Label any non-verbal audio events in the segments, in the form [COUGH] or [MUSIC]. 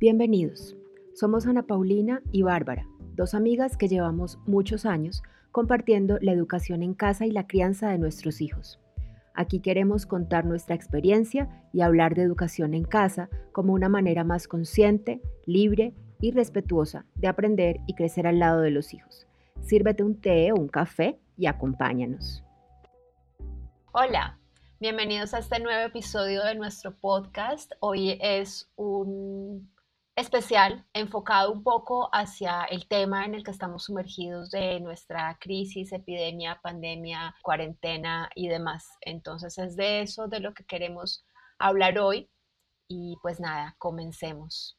Bienvenidos. Somos Ana Paulina y Bárbara, dos amigas que llevamos muchos años compartiendo la educación en casa y la crianza de nuestros hijos. Aquí queremos contar nuestra experiencia y hablar de educación en casa como una manera más consciente, libre y respetuosa de aprender y crecer al lado de los hijos. Sírvete un té o un café y acompáñanos. Hola, bienvenidos a este nuevo episodio de nuestro podcast. Hoy es un especial enfocado un poco hacia el tema en el que estamos sumergidos de nuestra crisis, epidemia, pandemia, cuarentena y demás. Entonces es de eso de lo que queremos hablar hoy y pues nada, comencemos.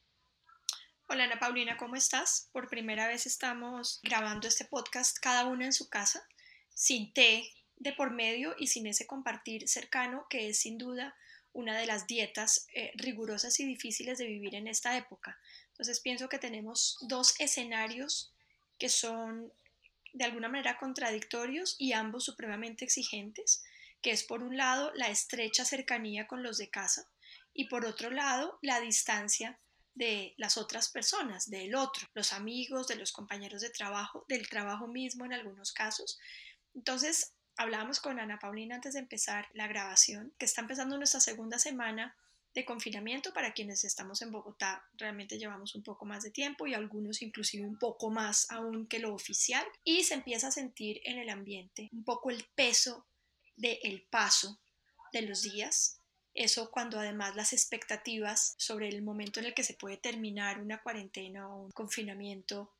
Hola Ana Paulina, ¿cómo estás? Por primera vez estamos grabando este podcast cada una en su casa, sin té de por medio y sin ese compartir cercano que es sin duda una de las dietas eh, rigurosas y difíciles de vivir en esta época. Entonces pienso que tenemos dos escenarios que son de alguna manera contradictorios y ambos supremamente exigentes, que es por un lado la estrecha cercanía con los de casa y por otro lado la distancia de las otras personas, del otro, los amigos, de los compañeros de trabajo, del trabajo mismo en algunos casos. Entonces, hablábamos con Ana Paulina antes de empezar la grabación, que está empezando nuestra segunda semana de confinamiento para quienes estamos en Bogotá. Realmente llevamos un poco más de tiempo y algunos inclusive un poco más aún que lo oficial. Y se empieza a sentir en el ambiente un poco el peso del paso de los días. Eso cuando además las expectativas sobre el momento en el que se puede terminar una cuarentena o un confinamiento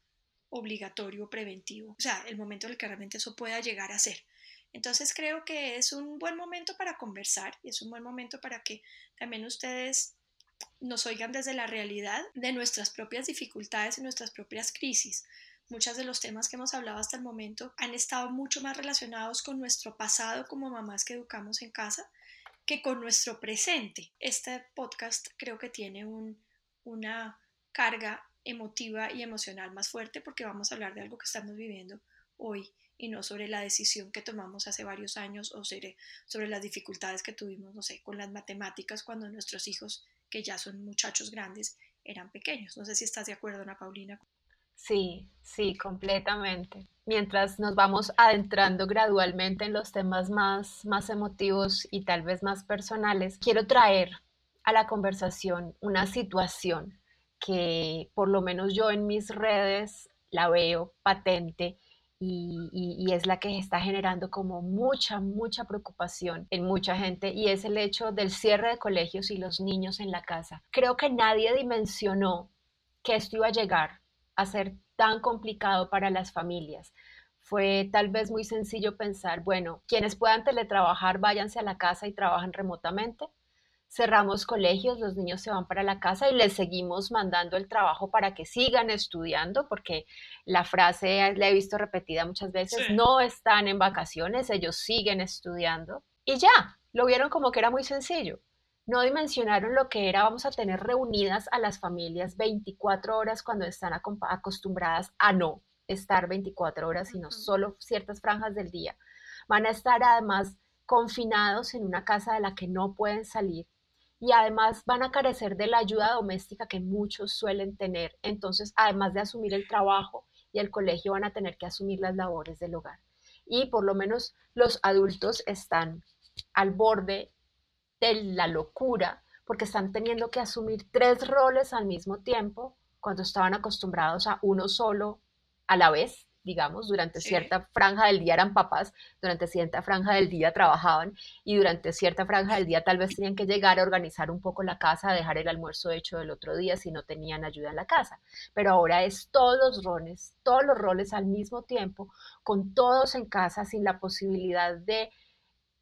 obligatorio preventivo. O sea, el momento en el que realmente eso pueda llegar a ser. Entonces creo que es un buen momento para conversar y es un buen momento para que también ustedes nos oigan desde la realidad de nuestras propias dificultades y nuestras propias crisis. Muchos de los temas que hemos hablado hasta el momento han estado mucho más relacionados con nuestro pasado como mamás que educamos en casa que con nuestro presente. Este podcast creo que tiene una carga emotiva y emocional más fuerte porque vamos a hablar de algo que estamos viviendo hoy y no sobre la decisión que tomamos hace varios años o sobre, sobre las dificultades que tuvimos, no sé, con las matemáticas cuando nuestros hijos, que ya son muchachos grandes, eran pequeños. No sé si estás de acuerdo, Ana Paulina. Sí, sí, completamente. Mientras nos vamos adentrando gradualmente en los temas más, más emotivos y tal vez más personales, quiero traer a la conversación una situación que por lo menos yo en mis redes la veo patente y, es la que está generando como mucha, mucha preocupación en mucha gente y es el hecho del cierre de colegios y los niños en la casa. Creo que nadie dimensionó que esto iba a llegar a ser tan complicado para las familias. Fue tal vez muy sencillo pensar, bueno, quienes puedan teletrabajar, váyanse a la casa y trabajan remotamente cerramos colegios, los niños se van para la casa y les seguimos mandando el trabajo para que sigan estudiando, porque la frase la he visto repetida muchas veces, no están en vacaciones, ellos siguen estudiando. Y ya, lo vieron como que era muy sencillo. No dimensionaron lo que era, vamos a tener reunidas a las familias 24 horas cuando están acostumbradas a no estar 24 horas, sino solo ciertas franjas del día. Van a estar además confinados en una casa de la que no pueden salir y además van a carecer de la ayuda doméstica que muchos suelen tener. Entonces, además de asumir el trabajo y el colegio, van a tener que asumir las labores del hogar. Y por lo menos los adultos están al borde de la locura porque están teniendo que asumir tres roles al mismo tiempo cuando estaban acostumbrados a uno solo a la vez digamos, durante cierta franja del día eran papás, durante cierta franja del día trabajaban y durante cierta franja del día tal vez tenían que llegar a organizar un poco la casa, a dejar el almuerzo hecho del otro día si no tenían ayuda en la casa. Pero ahora es todos los roles, todos los roles al mismo tiempo, con todos en casa sin la posibilidad de,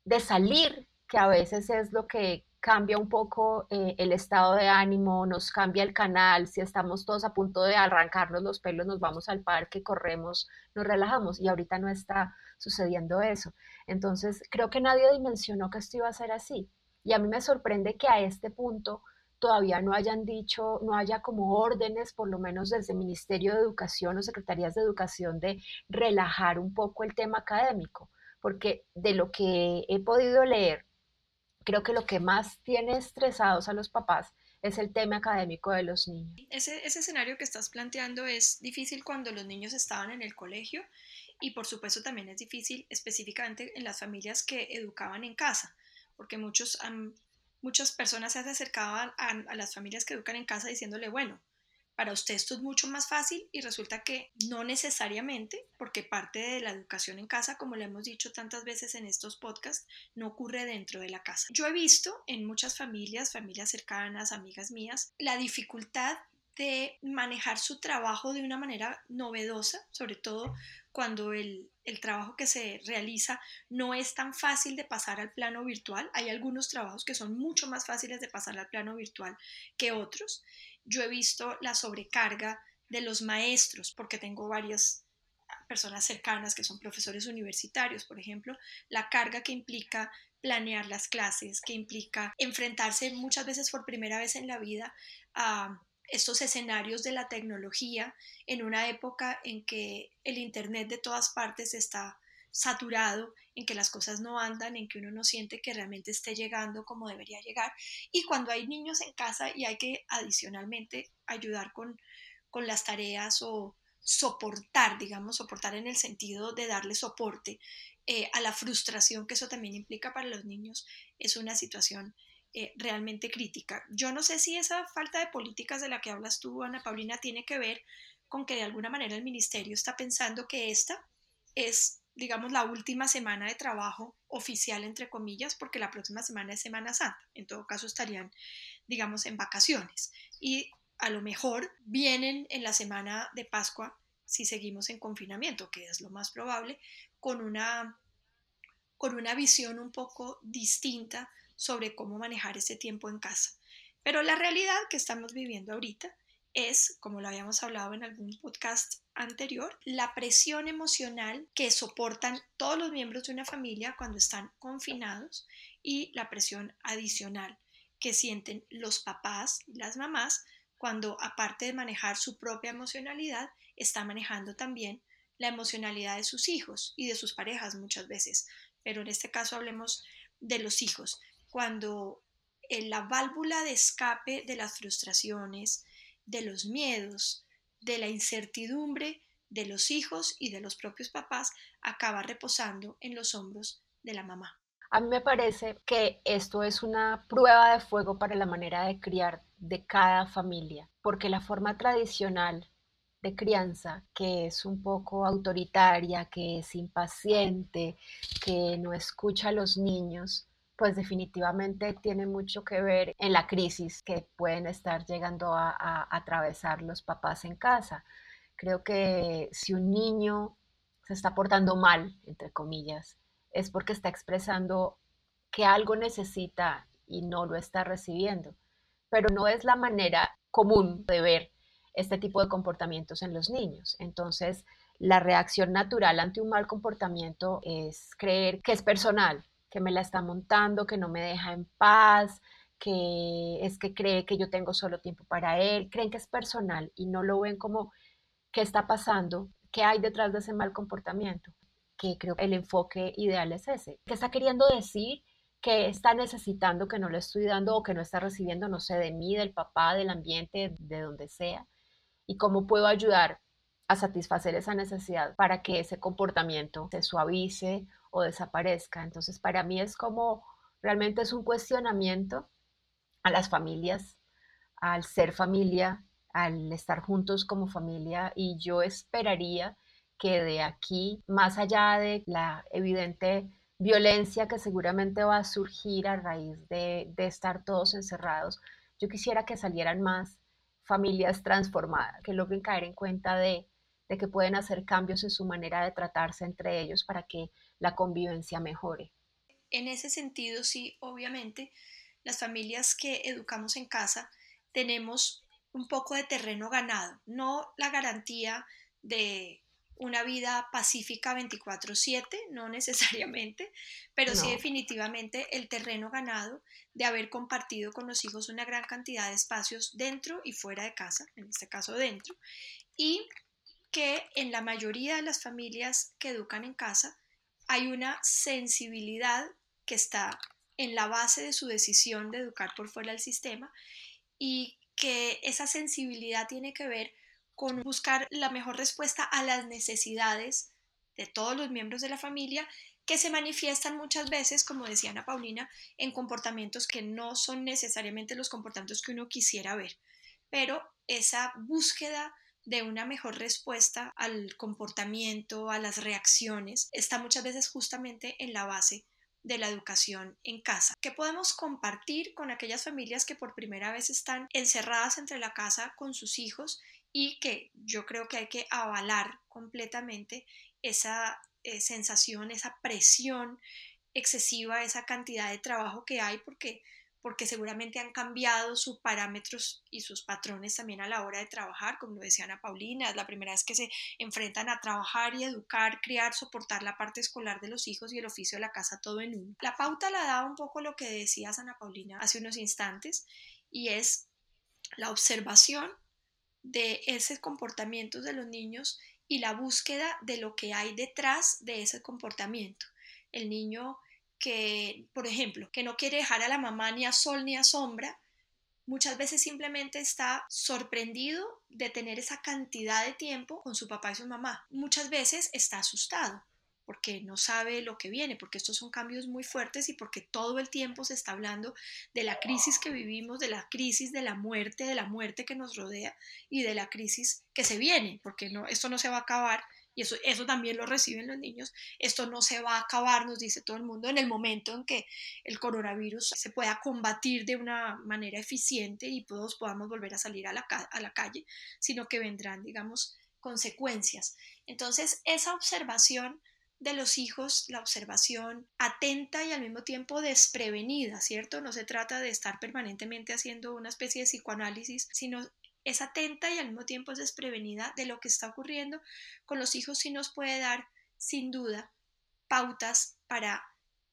de salir, que a veces es lo que cambia un poco eh, el estado de ánimo, nos cambia el canal, si estamos todos a punto de arrancarnos los pelos, nos vamos al parque, corremos, nos relajamos y ahorita no está sucediendo eso. Entonces, creo que nadie dimensionó que esto iba a ser así. Y a mí me sorprende que a este punto todavía no hayan dicho, no haya como órdenes, por lo menos desde el Ministerio de Educación o Secretarías de Educación, de relajar un poco el tema académico, porque de lo que he podido leer, creo que lo que más tiene estresados a los papás es el tema académico de los niños. Ese, ese escenario que estás planteando es difícil cuando los niños estaban en el colegio y por supuesto también es difícil específicamente en las familias que educaban en casa, porque muchos, muchas personas se acercaban a, a las familias que educan en casa diciéndole, bueno, para usted esto es mucho más fácil y resulta que no necesariamente, porque parte de la educación en casa, como le hemos dicho tantas veces en estos podcasts, no ocurre dentro de la casa. Yo he visto en muchas familias, familias cercanas, amigas mías, la dificultad de manejar su trabajo de una manera novedosa, sobre todo cuando el, trabajo que se realiza no es tan fácil de pasar al plano virtual. Hay algunos trabajos que son mucho más fáciles de pasar al plano virtual que otros yo he visto la sobrecarga de los maestros, porque tengo varias personas cercanas que son profesores universitarios, por ejemplo, la carga que implica planear las clases, que implica enfrentarse muchas veces por primera vez en la vida a estos escenarios de la tecnología en una época en que el Internet de todas partes está saturado, en que las cosas no andan, en que uno no siente que realmente esté llegando como debería llegar. Y cuando hay niños en casa y hay que adicionalmente ayudar con, con las tareas o soportar, digamos, soportar en el sentido de darle soporte eh, a la frustración que eso también implica para los niños, es una situación eh, realmente crítica. Yo no sé si esa falta de políticas de la que hablas tú, Ana Paulina, tiene que ver con que de alguna manera el ministerio está pensando que esta es digamos, la última semana de trabajo oficial, entre comillas, porque la próxima semana es Semana Santa. En todo caso, estarían, digamos, en vacaciones. Y a lo mejor vienen en la semana de Pascua, si seguimos en confinamiento, que es lo más probable, con una, con una visión un poco distinta sobre cómo manejar ese tiempo en casa. Pero la realidad que estamos viviendo ahorita es, como lo habíamos hablado en algún podcast anterior, la presión emocional que soportan todos los miembros de una familia cuando están confinados y la presión adicional que sienten los papás y las mamás cuando, aparte de manejar su propia emocionalidad, está manejando también la emocionalidad de sus hijos y de sus parejas muchas veces. Pero en este caso hablemos de los hijos. Cuando en la válvula de escape de las frustraciones, de los miedos, de la incertidumbre de los hijos y de los propios papás acaba reposando en los hombros de la mamá. A mí me parece que esto es una prueba de fuego para la manera de criar de cada familia, porque la forma tradicional de crianza, que es un poco autoritaria, que es impaciente, que no escucha a los niños, pues definitivamente tiene mucho que ver en la crisis que pueden estar llegando a, atravesar los papás en casa. Creo que si un niño se está portando mal, entre comillas, es porque está expresando que algo necesita y no lo está recibiendo. Pero no es la manera común de ver este tipo de comportamientos en los niños. Entonces, la reacción natural ante un mal comportamiento es creer que es personal, que me la está montando, que no me deja en paz, que es que cree que yo tengo solo tiempo para él, creen que es personal y no lo ven como qué está pasando, qué hay detrás de ese mal comportamiento, que creo el enfoque ideal es ese. ¿Qué está queriendo decir? que está necesitando que no le estoy dando o que no está recibiendo, no sé, de mí, del papá, del ambiente, de donde sea, y cómo puedo ayudar a satisfacer esa necesidad para que ese comportamiento se suavice o desaparezca. Entonces, para mí es como realmente es un cuestionamiento a las familias, al ser familia, al estar juntos como familia y yo esperaría que de aquí, más allá de la evidente violencia que seguramente va a surgir a raíz de, de estar todos encerrados, yo quisiera que salieran más familias transformadas, que logren caer en cuenta de, de que pueden hacer cambios en su manera de tratarse entre ellos para que la convivencia mejore. En ese sentido, sí, obviamente, las familias que educamos en casa tenemos un poco de terreno ganado, no la garantía de una vida pacífica 24/7, no necesariamente, pero sí definitivamente el terreno ganado de haber compartido con los hijos una gran cantidad de espacios dentro y fuera de casa, en este caso dentro, y que en la mayoría de las familias que educan en casa hay una sensibilidad que está en la base de su decisión de educar por fuera del sistema y que esa sensibilidad tiene que ver con buscar la mejor respuesta a las necesidades de todos los miembros de la familia que se manifiestan muchas veces, como decía Ana Paulina, en comportamientos que no son necesariamente los comportamientos que uno quisiera ver, pero esa búsqueda de una mejor respuesta al comportamiento, a las reacciones, está muchas veces justamente en la base de la educación en casa. ¿Qué podemos compartir con aquellas familias que por primera vez están encerradas entre la casa con sus hijos y que yo creo que hay que avalar completamente esa eh, sensación, esa presión excesiva, esa cantidad de trabajo que hay porque porque seguramente han cambiado sus parámetros y sus patrones también a la hora de trabajar, como lo decía Ana Paulina, es la primera vez que se enfrentan a trabajar y educar, criar, soportar la parte escolar de los hijos y el oficio de la casa todo en uno. La pauta la da un poco lo que decías Ana Paulina hace unos instantes y es la observación de ese comportamiento de los niños y la búsqueda de lo que hay detrás de ese comportamiento. El niño que, por ejemplo, que no quiere dejar a la mamá ni a sol ni a sombra, muchas veces simplemente está sorprendido de tener esa cantidad de tiempo con su papá y su mamá. Muchas veces está asustado porque no sabe lo que viene, porque estos son cambios muy fuertes y porque todo el tiempo se está hablando de la crisis que vivimos, de la crisis de la muerte, de la muerte que nos rodea y de la crisis que se viene, porque no, esto no se va a acabar y eso, eso también lo reciben los niños, esto no se va a acabar, nos dice todo el mundo, en el momento en que el coronavirus se pueda combatir de una manera eficiente y todos podamos volver a salir a la, a la calle, sino que vendrán, digamos, consecuencias. Entonces, esa observación de los hijos, la observación atenta y al mismo tiempo desprevenida, ¿cierto? No se trata de estar permanentemente haciendo una especie de psicoanálisis, sino es atenta y al mismo tiempo es desprevenida de lo que está ocurriendo con los hijos sí nos puede dar, sin duda, pautas para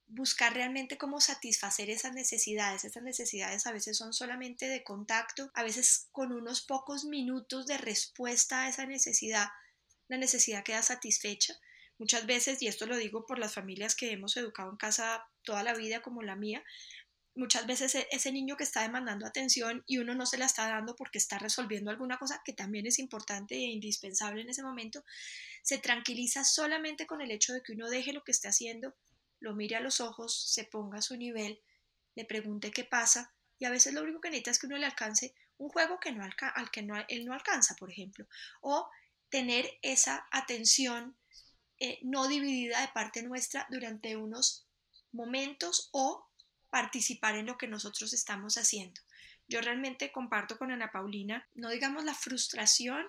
buscar realmente cómo satisfacer esas necesidades. Esas necesidades a veces son solamente de contacto, a veces con unos pocos minutos de respuesta a esa necesidad, la necesidad queda satisfecha. Muchas veces, y esto lo digo por las familias que hemos educado en casa toda la vida como la mía, muchas veces e-, ese niño que está demandando atención y uno no se la está dando porque está resolviendo alguna cosa que también es importante e indispensable en ese momento, se tranquiliza solamente con el hecho de que uno deje lo que esté haciendo, lo mire a los ojos, se ponga a su nivel, le pregunte qué pasa y a veces lo único que necesita es que uno le alcance un juego que no al que no, él no alcanza, por ejemplo, o tener esa atención eh, no dividida de parte nuestra durante unos momentos o participar en lo que nosotros estamos haciendo. Yo realmente comparto con Ana Paulina, no digamos la frustración,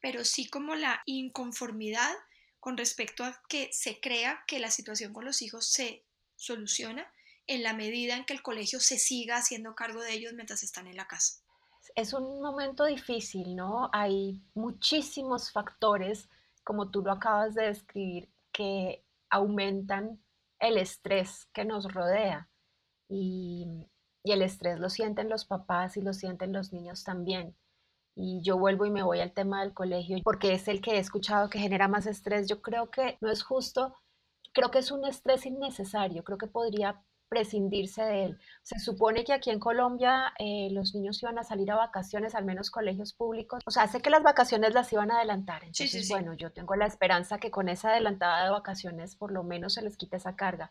pero sí como la inconformidad con respecto a que se crea que la situación con los hijos se soluciona en la medida en que el colegio se siga haciendo cargo de ellos mientras están en la casa. Es un momento difícil, ¿no? Hay muchísimos factores, como tú lo acabas de describir, que aumentan el estrés que nos rodea y, el estrés lo sienten los papás y lo sienten los niños también. Y yo vuelvo y me voy al tema del colegio porque es el que he escuchado que genera más estrés. Yo creo que no es justo, creo que es un estrés innecesario, creo que podría prescindirse de él. Se supone que aquí en Colombia eh, los niños iban a salir a vacaciones, al menos colegios públicos. O sea, sé que las vacaciones las iban a adelantar. Entonces, bueno, yo tengo la esperanza que con esa adelantada de vacaciones por lo menos se les quite esa carga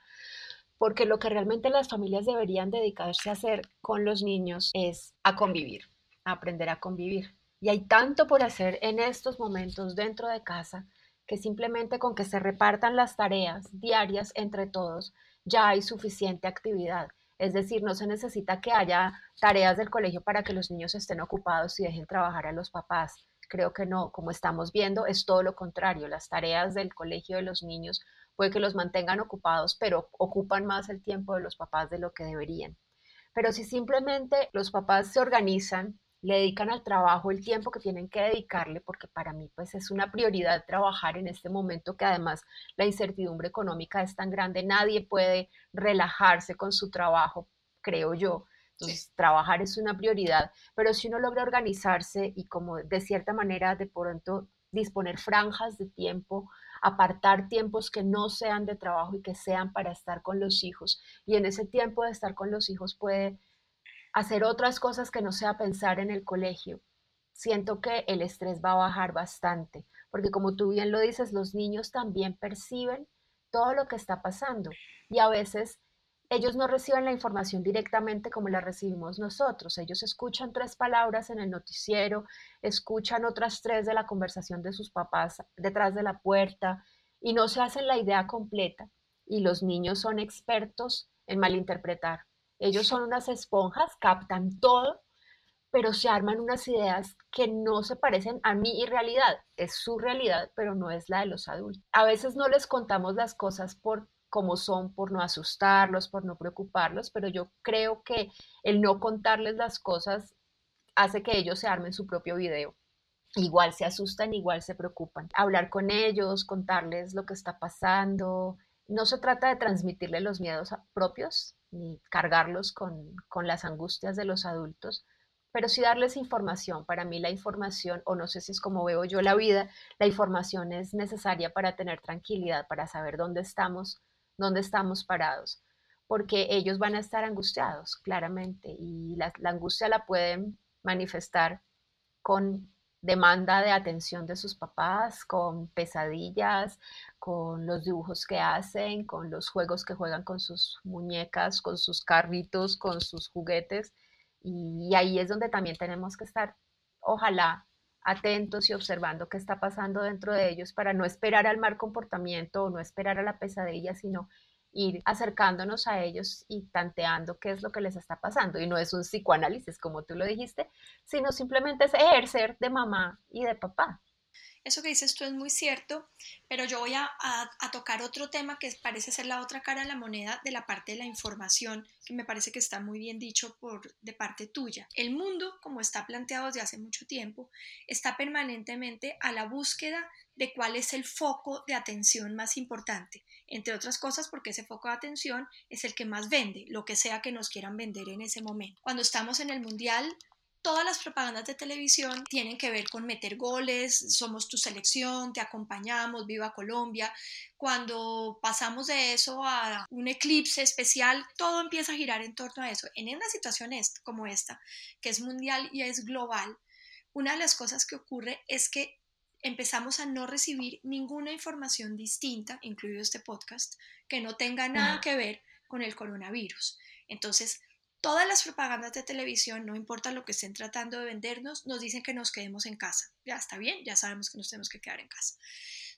porque lo que realmente las familias deberían dedicarse a hacer con los niños es a convivir, a aprender a convivir. Y hay tanto por hacer en estos momentos dentro de casa que simplemente con que se repartan las tareas diarias entre todos ya hay suficiente actividad. Es decir, no se necesita que haya tareas del colegio para que los niños estén ocupados y dejen trabajar a los papás. Creo que no, como estamos viendo, es todo lo contrario. Las tareas del colegio de los niños puede que los mantengan ocupados, pero ocupan más el tiempo de los papás de lo que deberían. Pero si simplemente los papás se organizan, le dedican al trabajo el tiempo que tienen que dedicarle, porque para mí pues es una prioridad trabajar en este momento que además la incertidumbre económica es tan grande, nadie puede relajarse con su trabajo, creo yo. Entonces, trabajar es una prioridad, pero si uno logra organizarse y como de cierta manera de pronto disponer franjas de tiempo apartar tiempos que no sean de trabajo y que sean para estar con los hijos. Y en ese tiempo de estar con los hijos puede hacer otras cosas que no sea pensar en el colegio, siento que el estrés va a bajar bastante, porque como tú bien lo dices, los niños también perciben todo lo que está pasando y a veces ellos no reciben la información directamente como la recibimos nosotros. Ellos escuchan tres palabras en el noticiero, escuchan otras tres de la conversación de sus papás detrás de la puerta y no se hacen la idea completa. Y los niños son expertos en malinterpretar. Ellos son unas esponjas, captan todo, pero se arman unas ideas que no se parecen a mi realidad. Es su realidad, pero no es la de los adultos. A veces no les contamos las cosas por como son, por no asustarlos, por no preocuparlos, pero yo creo que el no contarles las cosas hace que ellos se armen su propio video. Igual se asustan, igual se preocupan. Hablar con ellos, contarles lo que está pasando. No se trata de transmitirles los miedos propios ni cargarlos con, con las angustias de los adultos, pero sí darles información. Para mí la información, o no sé si es como veo yo la vida, la información es necesaria para tener tranquilidad, para saber dónde estamos, dónde estamos parados, porque ellos van a estar angustiados, claramente, y la, angustia la pueden manifestar con demanda de atención de sus papás, con pesadillas, con los dibujos que hacen, con los juegos que juegan con sus muñecas, con sus carritos, con sus juguetes. Y ahí es donde también tenemos que estar, ojalá, atentos y observando qué está pasando dentro de ellos para no esperar al mal comportamiento o no esperar a la pesadilla, sino ir acercándonos a ellos y tanteando qué es lo que les está pasando. Y no es un psicoanálisis, como tú lo dijiste, sino simplemente es ejercer de mamá y de papá. Eso que dices tú es muy cierto, pero yo voy a, tocar otro tema que parece ser la otra cara de la moneda de la parte de la información, que me parece que está muy bien dicho por, de parte tuya. El mundo, como está planteado desde hace mucho tiempo, está permanentemente a la búsqueda de cuál es el foco de atención más importante, entre otras cosas porque ese foco de atención es el que más vende, lo que sea que nos quieran vender en ese momento. Cuando estamos en el mundial, todas las propagandas de televisión tienen que ver con meter goles, somos tu selección, te acompañamos, viva Colombia. Cuando pasamos de eso a un eclipse especial, todo empieza a girar en torno a eso. En una situación como esta, que es mundial y es global, una de las cosas que ocurre es que empezamos a no recibir ninguna información distinta, incluido este podcast, que no tenga nada que ver con el coronavirus. Entonces, Todas las propagandas de televisión, no importa lo que estén tratando de vendernos, nos dicen que nos quedemos en casa. Ya está bien, ya sabemos que nos tenemos que quedar en casa.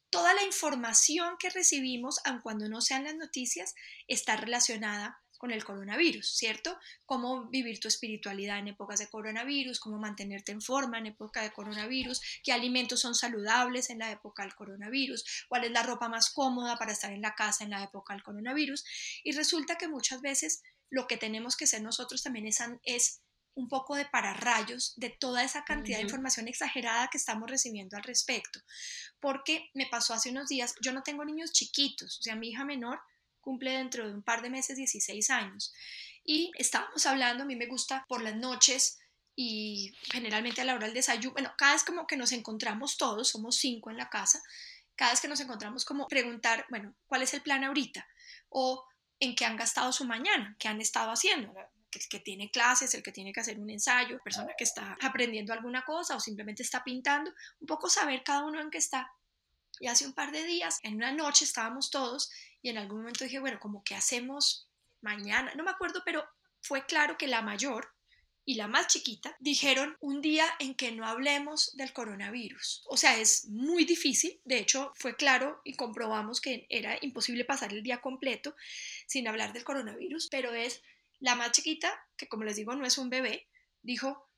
Toda la información que recibimos, aun cuando no sean las noticias, está relacionada con el coronavirus, ¿cierto? Cómo vivir tu espiritualidad en épocas de coronavirus, cómo mantenerte en forma en época de coronavirus, qué alimentos son saludables en la época del coronavirus, cuál es la ropa más cómoda para estar en la casa en la época del coronavirus. Y resulta que muchas veces lo que tenemos que ser nosotros también es, es un poco de pararrayos de toda esa cantidad de información exagerada que estamos recibiendo al respecto. Porque me pasó hace unos días, yo no tengo niños chiquitos, o sea, mi hija menor cumple dentro de un par de meses 16 años. Y estábamos hablando, a mí me gusta por las noches y generalmente a la hora del desayuno, bueno, cada vez como que nos encontramos todos, somos cinco en la casa, cada vez que nos encontramos como preguntar, bueno, ¿cuál es el plan ahorita? O en qué han gastado su mañana, qué han estado haciendo. El que tiene clases, el que tiene que hacer un ensayo, persona que está aprendiendo alguna cosa o simplemente está pintando, un poco saber cada uno en qué está. Y hace un par de días, en una noche estábamos todos y en algún momento dije, bueno, como que hacemos mañana, no me acuerdo, pero fue claro que la mayor y la más chiquita dijeron un día en que no hablemos del coronavirus. O sea, es muy difícil. De hecho, fue claro y comprobamos que era imposible pasar el día completo sin hablar del coronavirus, pero es la más chiquita, que como les digo no es un bebé, dijo,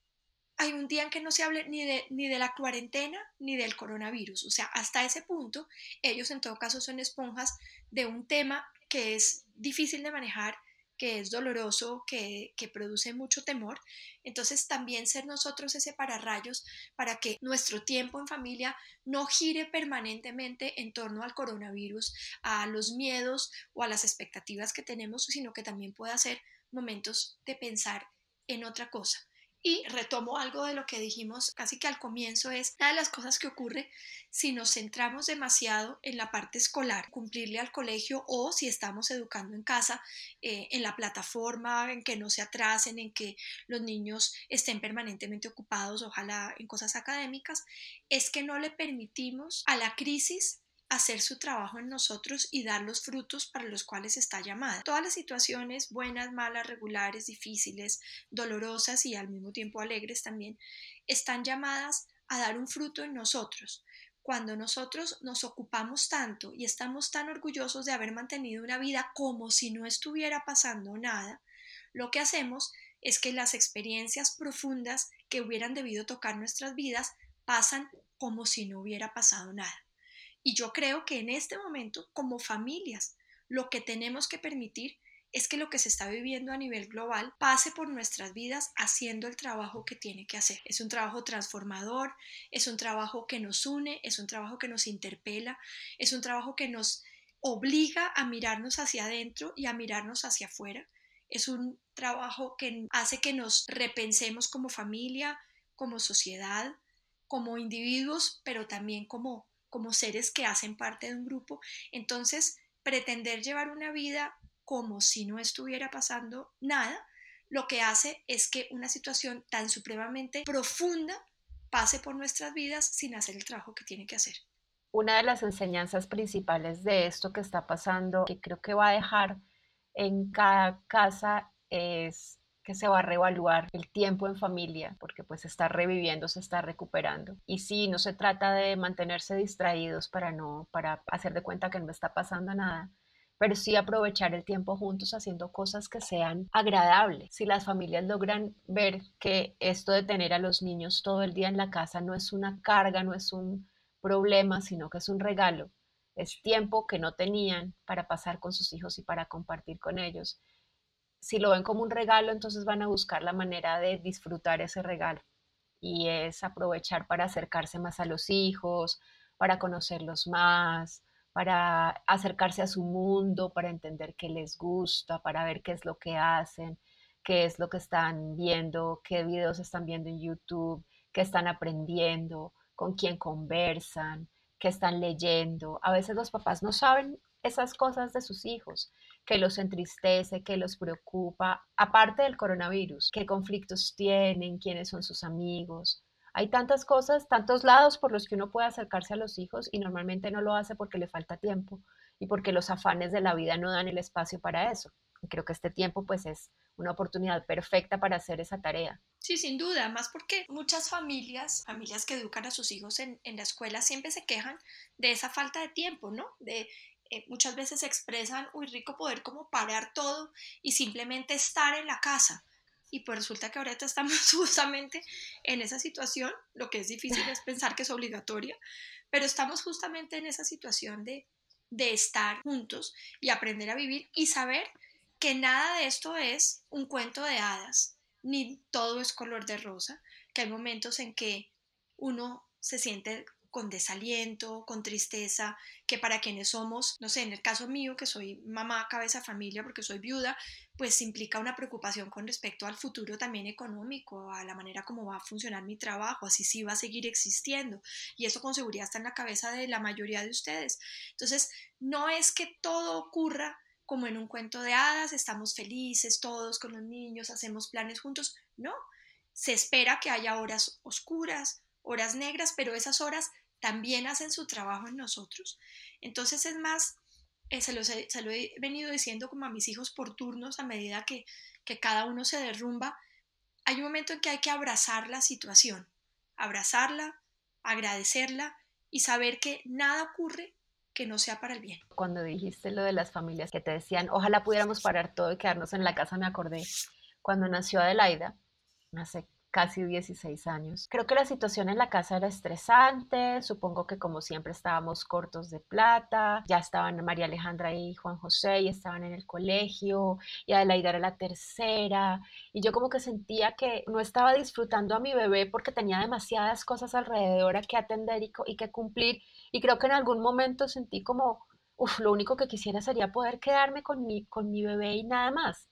hay un día en que no se hable ni de, ni de la cuarentena ni del coronavirus. O sea, hasta ese punto, ellos en todo caso son esponjas de un tema que es difícil de manejar que es doloroso, que, produce mucho temor. Entonces también ser nosotros ese pararrayos para que nuestro tiempo en familia no gire permanentemente en torno al coronavirus, a los miedos o a las expectativas que tenemos, sino que también pueda ser momentos de pensar en otra cosa. Y retomo algo de lo que dijimos casi que al comienzo, es una de las cosas que ocurre si nos centramos demasiado en la parte escolar, cumplirle al colegio o si estamos educando en casa, eh, en la plataforma, en que no se atrasen, en que los niños estén permanentemente ocupados, ojalá en cosas académicas, es que no le permitimos a la crisis hacer su trabajo en nosotros y dar los frutos para los cuales está llamada. Todas las situaciones, buenas, malas, regulares, difíciles, dolorosas y al mismo tiempo alegres también, están llamadas a dar un fruto en nosotros. Cuando nosotros nos ocupamos tanto y estamos tan orgullosos de haber mantenido una vida como si no estuviera pasando nada, lo que hacemos es que las experiencias profundas que hubieran debido tocar nuestras vidas pasan como si no hubiera pasado nada. Y yo creo que en este momento, como familias, lo que tenemos que permitir es que lo que se está viviendo a nivel global pase por nuestras vidas haciendo el trabajo que tiene que hacer. Es un trabajo transformador, es un trabajo que nos une, es un trabajo que nos interpela, es un trabajo que nos obliga a mirarnos hacia adentro y a mirarnos hacia afuera. Es un trabajo que hace que nos repensemos como familia, como sociedad, como individuos, pero también como como seres que hacen parte de un grupo. Entonces, pretender llevar una vida como si no estuviera pasando nada, lo que hace es que una situación tan supremamente profunda pase por nuestras vidas sin hacer el trabajo que tiene que hacer. Una de las enseñanzas principales de esto que está pasando, que creo que va a dejar en cada casa, es que se va a reevaluar el tiempo en familia, porque pues está reviviendo, se está recuperando. Y sí, no se trata de mantenerse distraídos para no, para hacer de cuenta que no está pasando nada, pero sí aprovechar el tiempo juntos haciendo cosas que sean agradables. Si las familias logran ver que esto de tener a los niños todo el día en la casa no es una carga, no es un problema, sino que es un regalo, es tiempo que no tenían para pasar con sus hijos y para compartir con ellos si lo ven como un regalo, entonces van a buscar la manera de disfrutar ese regalo y es aprovechar para acercarse más a los hijos, para conocerlos más, para acercarse a su mundo, para entender qué les gusta, para ver qué es lo que hacen, qué es lo que están viendo, qué videos están viendo en YouTube, qué están aprendiendo, con quién conversan, qué están leyendo. A veces los papás no saben esas cosas de sus hijos que los entristece, que los preocupa, aparte del coronavirus, qué conflictos tienen, quiénes son sus amigos. Hay tantas cosas, tantos lados por los que uno puede acercarse a los hijos y normalmente no lo hace porque le falta tiempo y porque los afanes de la vida no dan el espacio para eso. Creo que este tiempo pues es una oportunidad perfecta para hacer esa tarea. Sí, sin duda, más porque muchas familias, familias que educan a sus hijos en, en la escuela siempre se quejan de esa falta de tiempo, ¿no? De eh, muchas veces expresan, uy, rico poder como parar todo y simplemente estar en la casa. Y pues resulta que ahorita estamos [LAUGHS] justamente en esa situación, lo que es difícil es pensar que es obligatoria, pero estamos justamente en esa situación de, de estar juntos y aprender a vivir y saber que nada de esto es un cuento de hadas, ni todo es color de rosa, que hay momentos en que uno se siente con desaliento, con tristeza, que para quienes somos, no sé, en el caso mío, que soy mamá, cabeza familia, porque soy viuda, pues implica una preocupación con respecto al futuro también económico, a la manera como va a funcionar mi trabajo, así sí va a seguir existiendo. Y eso con seguridad está en la cabeza de la mayoría de ustedes. Entonces, no es que todo ocurra como en un cuento de hadas, estamos felices todos con los niños, hacemos planes juntos. No, se espera que haya horas oscuras, horas negras, pero esas horas también hacen su trabajo en nosotros. Entonces es más, eh, se, lo, he venido diciendo como a mis hijos por turnos a medida que, que cada uno se derrumba, hay un momento en que hay que abrazar la situación, abrazarla, agradecerla y saber que nada ocurre que no sea para el bien. Cuando dijiste lo de las familias que te decían, ojalá pudiéramos parar todo y quedarnos en la casa, me acordé cuando nació Adelaida, hace casi 16 años. Creo que la situación en la casa era estresante, supongo que como siempre estábamos cortos de plata, ya estaban María Alejandra y Juan José y estaban en el colegio y Adelaida era la tercera y yo como que sentía que no estaba disfrutando a mi bebé porque tenía demasiadas cosas alrededor a que atender y, que cumplir y creo que en algún momento sentí como, uff, lo único que quisiera sería poder quedarme con mi, con mi bebé y nada más.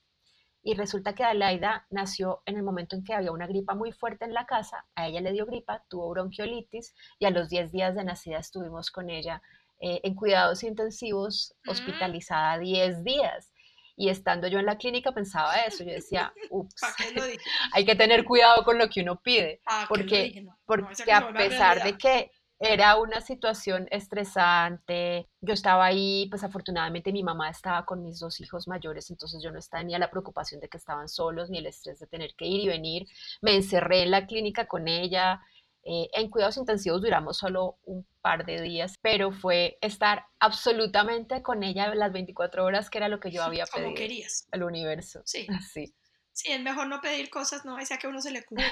Y resulta que Adelaida nació en el momento en que había una gripa muy fuerte en la casa, a ella le dio gripa, tuvo bronquiolitis y a los 10 días de nacida estuvimos con ella eh, en cuidados intensivos, hospitalizada 10 días. Y estando yo en la clínica pensaba eso, yo decía, [LAUGHS] ups, [LAUGHS] hay que tener cuidado con lo que uno pide, porque, porque a pesar de que era una situación estresante. Yo estaba ahí, pues afortunadamente mi mamá estaba con mis dos hijos mayores, entonces yo no estaba ni a la preocupación de que estaban solos, ni el estrés de tener que ir y venir. Me encerré en la clínica con ella. Eh, en cuidados intensivos duramos solo un par de días, pero fue estar absolutamente con ella las 24 horas, que era lo que yo había pedido. Como querías. Al universo. Sí. [LAUGHS] Sí. Sí, es mejor no pedir cosas, no sea que uno se le cubra.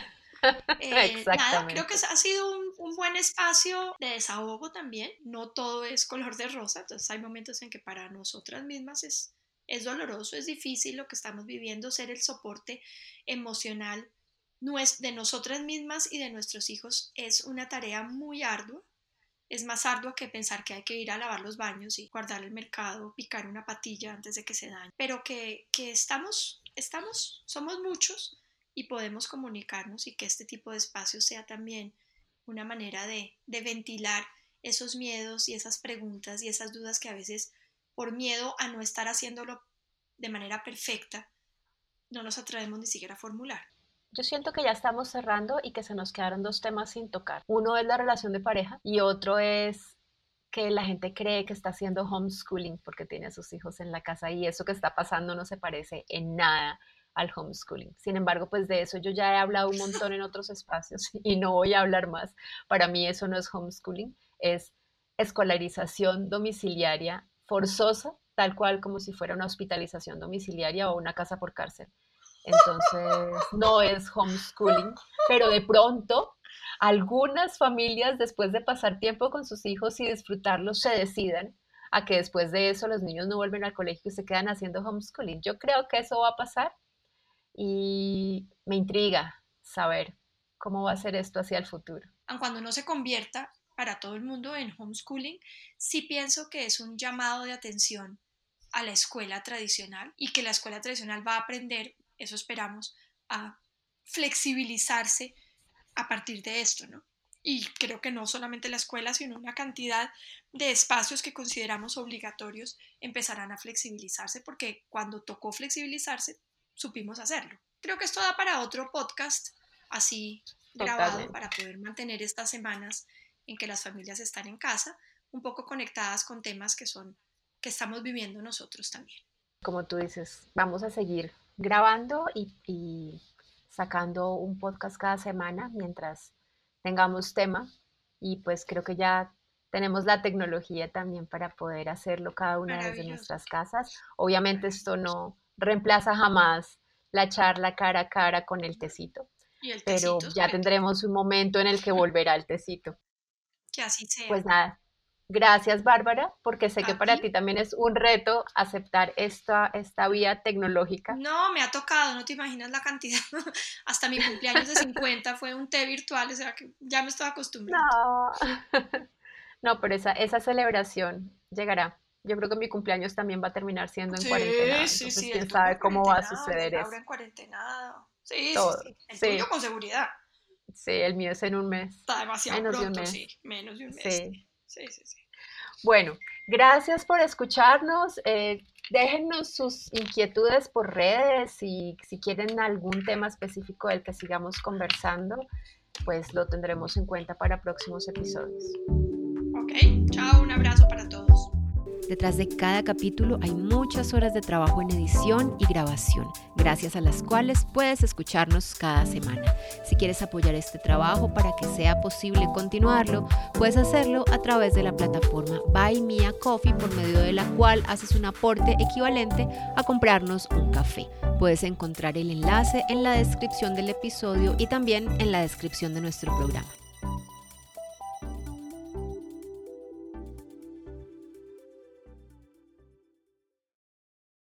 [LAUGHS] Eh, nada, creo que ha sido un, buen espacio de desahogo también. No todo es color de rosa, entonces hay momentos en que para nosotras mismas es, es doloroso, es difícil lo que estamos viviendo, ser el soporte emocional de nosotras mismas y de nuestros hijos es una tarea muy ardua. Es más ardua que pensar que hay que ir a lavar los baños y guardar el mercado, picar una patilla antes de que se dañe. Pero que, que estamos, estamos, somos muchos y podemos comunicarnos y que este tipo de espacio sea también una manera de, ventilar esos miedos y esas preguntas y esas dudas que a veces por miedo a no estar haciéndolo de manera perfecta no nos atrevemos ni siquiera a formular. Yo siento que ya estamos cerrando y que se nos quedaron dos temas sin tocar. Uno es la relación de pareja y otro es que la gente cree que está haciendo homeschooling porque tiene a sus hijos en la casa y eso que está pasando no se parece en nada al homeschooling. Sin embargo, pues de eso yo ya he hablado un montón en otros espacios [LAUGHS] y no voy a hablar más. Para mí eso no es homeschooling, es escolarización domiciliaria forzosa, tal cual como si fuera una hospitalización domiciliaria o una casa por cárcel. Entonces, [LAUGHS] no es homeschooling, pero de pronto algunas familias, después de pasar tiempo con sus hijos y disfrutarlos, se decidan a que después de eso los niños no vuelven al colegio y se quedan haciendo homeschooling. Yo creo que eso va a pasar y me intriga saber cómo va a ser esto hacia el futuro. Cuando no se convierta para todo el mundo en homeschooling, sí pienso que es un llamado de atención a la escuela tradicional y que la escuela tradicional va a aprender, eso esperamos, a flexibilizarse a partir de esto, ¿no? Y creo que no solamente la escuela, sino una cantidad de espacios que consideramos obligatorios empezarán a flexibilizarse porque cuando tocó flexibilizarse supimos hacerlo. Creo que esto da para otro podcast así grabado para poder mantener estas semanas en que las familias están en casa, un poco conectadas con temas que son que estamos viviendo nosotros también. Como tú dices, vamos a seguir grabando y, y sacando un podcast cada semana mientras tengamos tema y pues creo que ya tenemos la tecnología también para poder hacerlo cada una desde nuestras casas. Obviamente esto no, reemplaza jamás la charla cara a cara con el tecito. pero ya tendremos un momento en el que volverá el tecito. Que así sea. Pues nada, gracias Bárbara, porque sé que para ti también es un reto aceptar esta, esta vía tecnológica. No, me ha tocado, no te imaginas la cantidad. [LAUGHS] Hasta mi cumpleaños de 50 fue un té virtual, o sea que ya me estoy acostumbrando. No, [LAUGHS] no pero esa, esa celebración llegará yo creo que mi cumpleaños también va a terminar siendo en cuarentena. Sí, sí, quién sabe cómo va a suceder eso. Ahora en cuarentena. Sí, Todo. sí, El tuyo con seguridad. Sí, el mío es en un mes. Está demasiado Menos pronto, de un mes. sí. Menos de un mes. Sí. Sí, sí, sí. Bueno, gracias por escucharnos. Eh, déjennos sus inquietudes por redes y si quieren algún tema específico del que sigamos conversando, pues lo tendremos en cuenta para próximos episodios. Ok, chao, un abrazo para todos. Detrás de cada capítulo hay muchas horas de trabajo en edición y grabación, gracias a las cuales puedes escucharnos cada semana. Si quieres apoyar este trabajo para que sea posible continuarlo, puedes hacerlo a través de la plataforma Buy Me a Coffee, por medio de la cual haces un aporte equivalente a comprarnos un café. Puedes encontrar el enlace en la descripción del episodio y también en la descripción de nuestro programa.